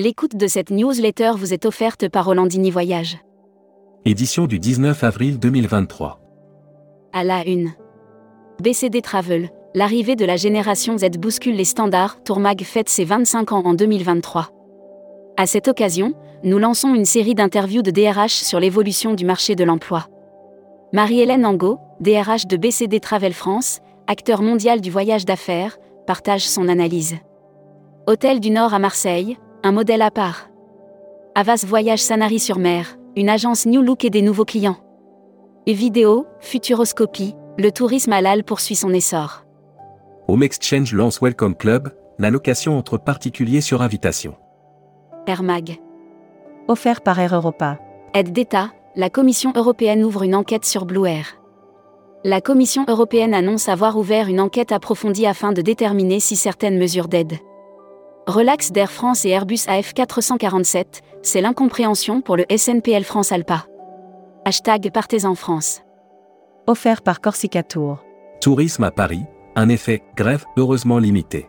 L'écoute de cette newsletter vous est offerte par Rolandini Voyage. Édition du 19 avril 2023. À la une. BCD Travel, l'arrivée de la génération Z bouscule les standards, Tourmag fête ses 25 ans en 2023. À cette occasion, nous lançons une série d'interviews de DRH sur l'évolution du marché de l'emploi. Marie-Hélène Angot, DRH de BCD Travel France, acteur mondial du voyage d'affaires, partage son analyse. Hôtel du Nord à Marseille, un modèle à part. Avas Voyage Sanary-sur-Mer, une agence New Look et des nouveaux clients. Et vidéo, Futuroscopie, le tourisme halal poursuit son essor. Home Exchange lance Welcome Club, la location entre particuliers sur invitation. Air Mag. Offert par Air Europa. Aide d'État, la Commission européenne ouvre une enquête sur Blue Air. La Commission européenne annonce avoir ouvert une enquête approfondie afin de déterminer si certaines mesures d'aide Relax d'Air France et Airbus AF447, c'est l'incompréhension pour le SNPL France Alpa. Hashtag Partez en France. Offert par Corsica Tour. Tourisme à Paris, un effet grève heureusement limité.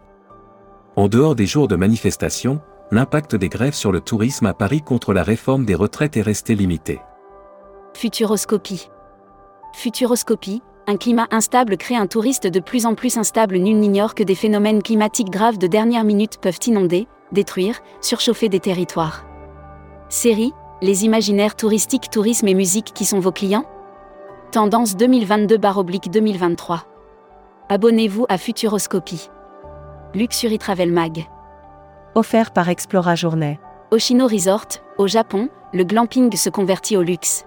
En dehors des jours de manifestation, l'impact des grèves sur le tourisme à Paris contre la réforme des retraites est resté limité. Futuroscopie. Futuroscopie, un climat instable crée un touriste de plus en plus instable. Nul n'ignore que des phénomènes climatiques graves de dernière minute peuvent inonder, détruire, surchauffer des territoires. Série, les imaginaires touristiques, tourisme et musique qui sont vos clients? Tendance 2022-2023. Abonnez-vous à Futuroscopie. Luxury Travel Mag. Offert par Explora Journée. Oshino Resort, au Japon, le glamping se convertit au luxe.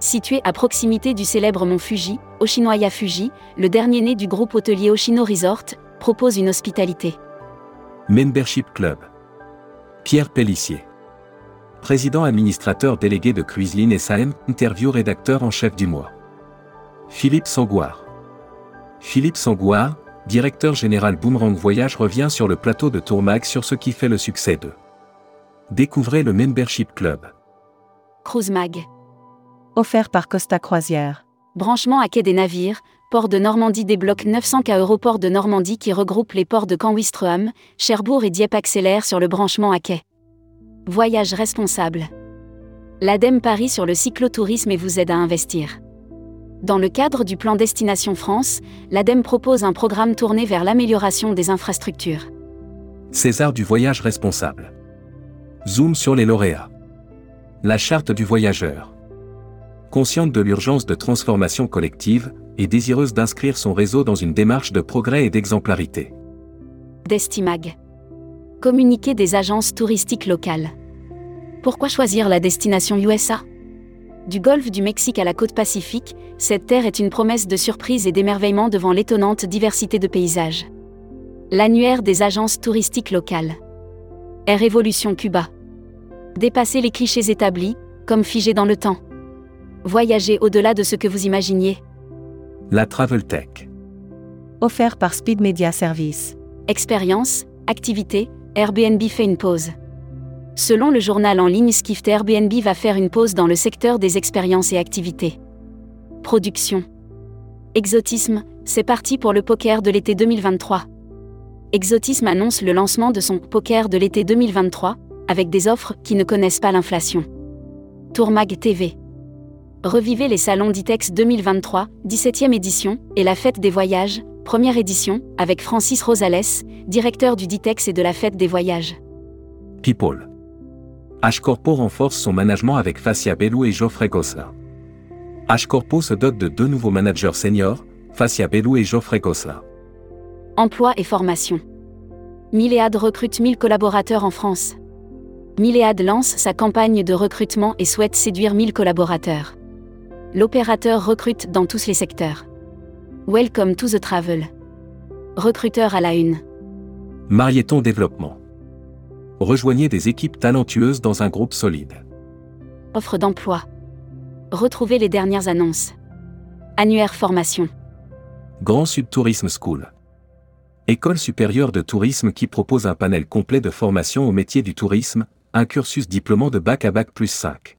Situé à proximité du célèbre mont Fuji, Oshinoya Fuji, le dernier né du groupe hôtelier Oshino Resort, propose une hospitalité. Membership Club. Pierre Pellissier. Président administrateur délégué de Cruiseline SAM, interview rédacteur en chef du mois. Philippe Sangouard. Philippe Sangouard, directeur général Boomerang Voyage revient sur le plateau de Tourmag sur ce qui fait le succès de. Découvrez le Membership Club. Cruise Mag offert par Costa Croisière. Branchement à quai des navires, port de Normandie débloque 900 k Aéroport de Normandie qui regroupe les ports de Caen-Ouistreham, Cherbourg et Dieppe accélère sur le branchement à quai. Voyage responsable. L'ADEME parie sur le cyclotourisme et vous aide à investir. Dans le cadre du plan Destination France, l'ADEME propose un programme tourné vers l'amélioration des infrastructures. César du voyage responsable. Zoom sur les lauréats. La charte du voyageur consciente de l'urgence de transformation collective, et désireuse d'inscrire son réseau dans une démarche de progrès et d'exemplarité. Destimag. Communiquer des agences touristiques locales. Pourquoi choisir la destination USA Du golfe du Mexique à la côte pacifique, cette terre est une promesse de surprise et d'émerveillement devant l'étonnante diversité de paysages. L'annuaire des agences touristiques locales. Air Révolution Cuba. Dépasser les clichés établis, comme figés dans le temps. Voyager au-delà de ce que vous imaginiez. La Travel Tech. Offert par Speed Media Service. Expérience, activité, Airbnb fait une pause. Selon le journal en ligne Skift, Airbnb va faire une pause dans le secteur des expériences et activités. Production. Exotisme, c'est parti pour le poker de l'été 2023. Exotisme annonce le lancement de son poker de l'été 2023, avec des offres qui ne connaissent pas l'inflation. Tourmag TV. Revivez les salons d'ITEX 2023, 17e édition, et la fête des voyages, première édition, avec Francis Rosales, directeur du DITEX et de la fête des voyages. People. H-Corpo renforce son management avec Facia Bellou et Geoffrey Gosselin. H-Corpo se dote de deux nouveaux managers seniors, Facia Bellou et Geoffrey Gosselin. Emploi et formation. Milléade recrute 1000 collaborateurs en France. Milléade lance sa campagne de recrutement et souhaite séduire 1000 collaborateurs l'opérateur recrute dans tous les secteurs. Welcome to the travel. Recruteur à la une. Marieton Développement. Rejoignez des équipes talentueuses dans un groupe solide. Offre d'emploi. Retrouvez les dernières annonces. Annuaire formation. Grand Sud Tourisme School. École supérieure de tourisme qui propose un panel complet de formation au métier du tourisme, un cursus diplômant de bac à bac plus 5.